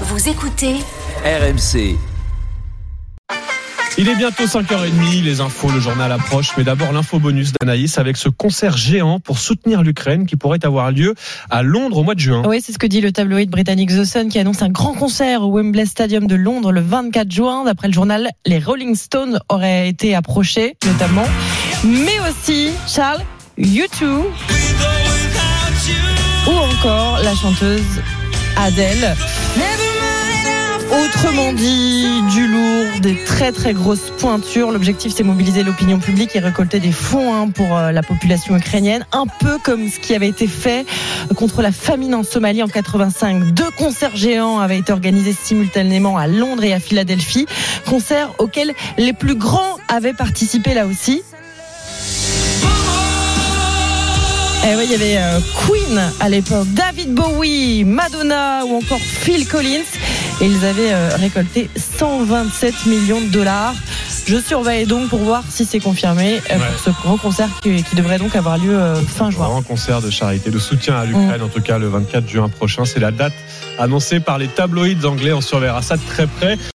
Vous écoutez RMC. Il est bientôt 5h30, les infos, le journal approche, mais d'abord l'info bonus d'Anaïs avec ce concert géant pour soutenir l'Ukraine qui pourrait avoir lieu à Londres au mois de juin. Oui, c'est ce que dit le tabloïd britannique The Sun qui annonce un grand concert au Wembley Stadium de Londres le 24 juin. D'après le journal, les Rolling Stones auraient été approchés notamment, mais aussi Charles, U2 ou encore la chanteuse Adele. Autrement dit, du lourd, des très très grosses pointures. L'objectif, c'est mobiliser l'opinion publique et récolter des fonds hein, pour euh, la population ukrainienne, un peu comme ce qui avait été fait contre la famine en Somalie en 85. Deux concerts géants avaient été organisés simultanément à Londres et à Philadelphie, concerts auxquels les plus grands avaient participé là aussi. Eh oui, il y avait euh, Queen à l'époque, David Bowie, Madonna ou encore Phil Collins. Et ils avaient euh, récolté 127 millions de dollars. Je surveille donc pour voir si c'est confirmé euh, Ouais. pour ce grand concert qui, qui devrait donc avoir lieu euh, fin Un juin. grand concert de charité, de soutien à l'Ukraine, en tout cas le 24 juin prochain. C'est la date annoncée par les tabloïds anglais. On surveillera ça de très près.